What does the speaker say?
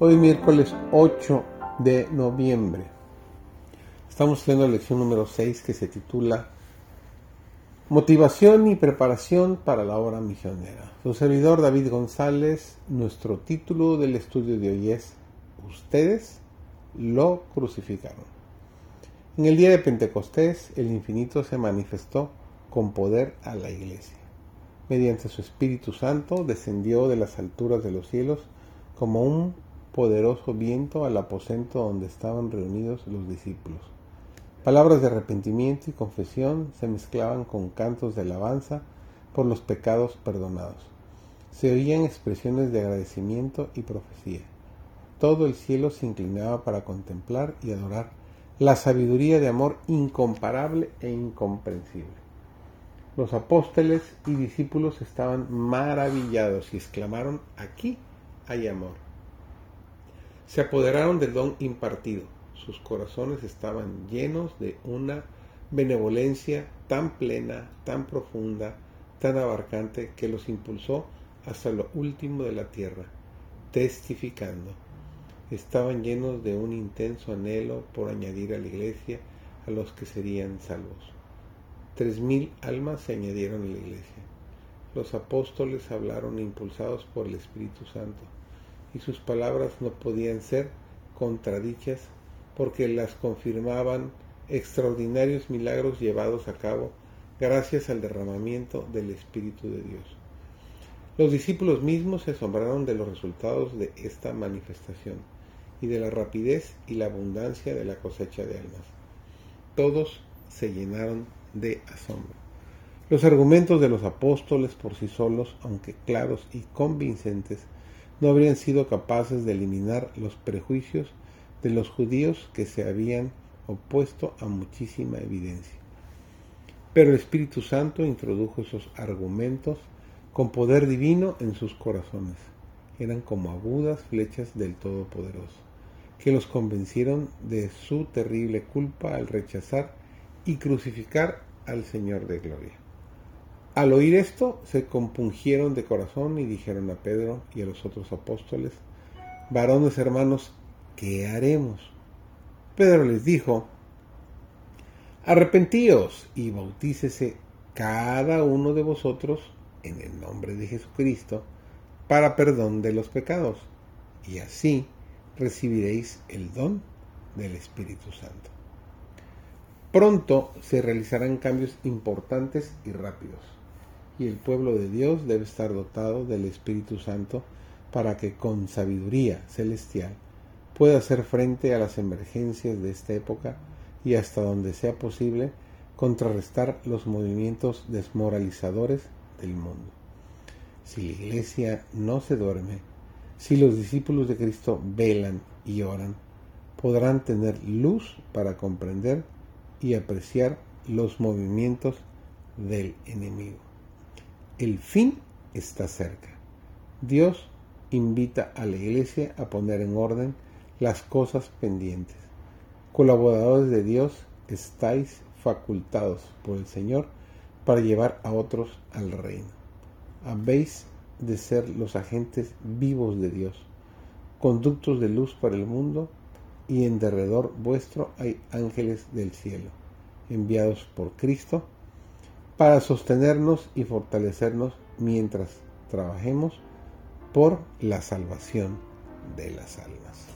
Hoy miércoles 8 de noviembre. Estamos haciendo la lección número 6 que se titula Motivación y preparación para la obra misionera. Su servidor David González, nuestro título del estudio de hoy es Ustedes lo crucificaron. En el día de Pentecostés, el infinito se manifestó con poder a la iglesia. Mediante su Espíritu Santo descendió de las alturas de los cielos como un poderoso viento al aposento donde estaban reunidos los discípulos. Palabras de arrepentimiento y confesión se mezclaban con cantos de alabanza por los pecados perdonados. Se oían expresiones de agradecimiento y profecía. Todo el cielo se inclinaba para contemplar y adorar la sabiduría de amor incomparable e incomprensible. Los apóstoles y discípulos estaban maravillados y exclamaron, aquí hay amor se apoderaron del don impartido. Sus corazones estaban llenos de una benevolencia tan plena, tan profunda, tan abarcante que los impulsó hasta lo último de la tierra, testificando. Estaban llenos de un intenso anhelo por añadir a la iglesia a los que serían salvos. Tres mil almas se añadieron a la iglesia. Los apóstoles hablaron impulsados por el Espíritu Santo y sus palabras no podían ser contradichas porque las confirmaban extraordinarios milagros llevados a cabo gracias al derramamiento del Espíritu de Dios. Los discípulos mismos se asombraron de los resultados de esta manifestación y de la rapidez y la abundancia de la cosecha de almas. Todos se llenaron de asombro. Los argumentos de los apóstoles por sí solos, aunque claros y convincentes, no habrían sido capaces de eliminar los prejuicios de los judíos que se habían opuesto a muchísima evidencia. Pero el Espíritu Santo introdujo esos argumentos con poder divino en sus corazones. Eran como agudas flechas del Todopoderoso, que los convencieron de su terrible culpa al rechazar y crucificar al Señor de Gloria. Al oír esto, se compungieron de corazón y dijeron a Pedro y a los otros apóstoles, varones hermanos, ¿qué haremos? Pedro les dijo, arrepentíos y bautícese cada uno de vosotros en el nombre de Jesucristo para perdón de los pecados, y así recibiréis el don del Espíritu Santo. Pronto se realizarán cambios importantes y rápidos y el pueblo de Dios debe estar dotado del Espíritu Santo para que con sabiduría celestial pueda hacer frente a las emergencias de esta época y hasta donde sea posible contrarrestar los movimientos desmoralizadores del mundo. Si la iglesia no se duerme, si los discípulos de Cristo velan y oran, podrán tener luz para comprender y apreciar los movimientos del enemigo. El fin está cerca. Dios invita a la iglesia a poner en orden las cosas pendientes. Colaboradores de Dios, estáis facultados por el Señor para llevar a otros al reino. Habéis de ser los agentes vivos de Dios, conductos de luz para el mundo, y en derredor vuestro hay ángeles del cielo, enviados por Cristo para sostenernos y fortalecernos mientras trabajemos por la salvación de las almas.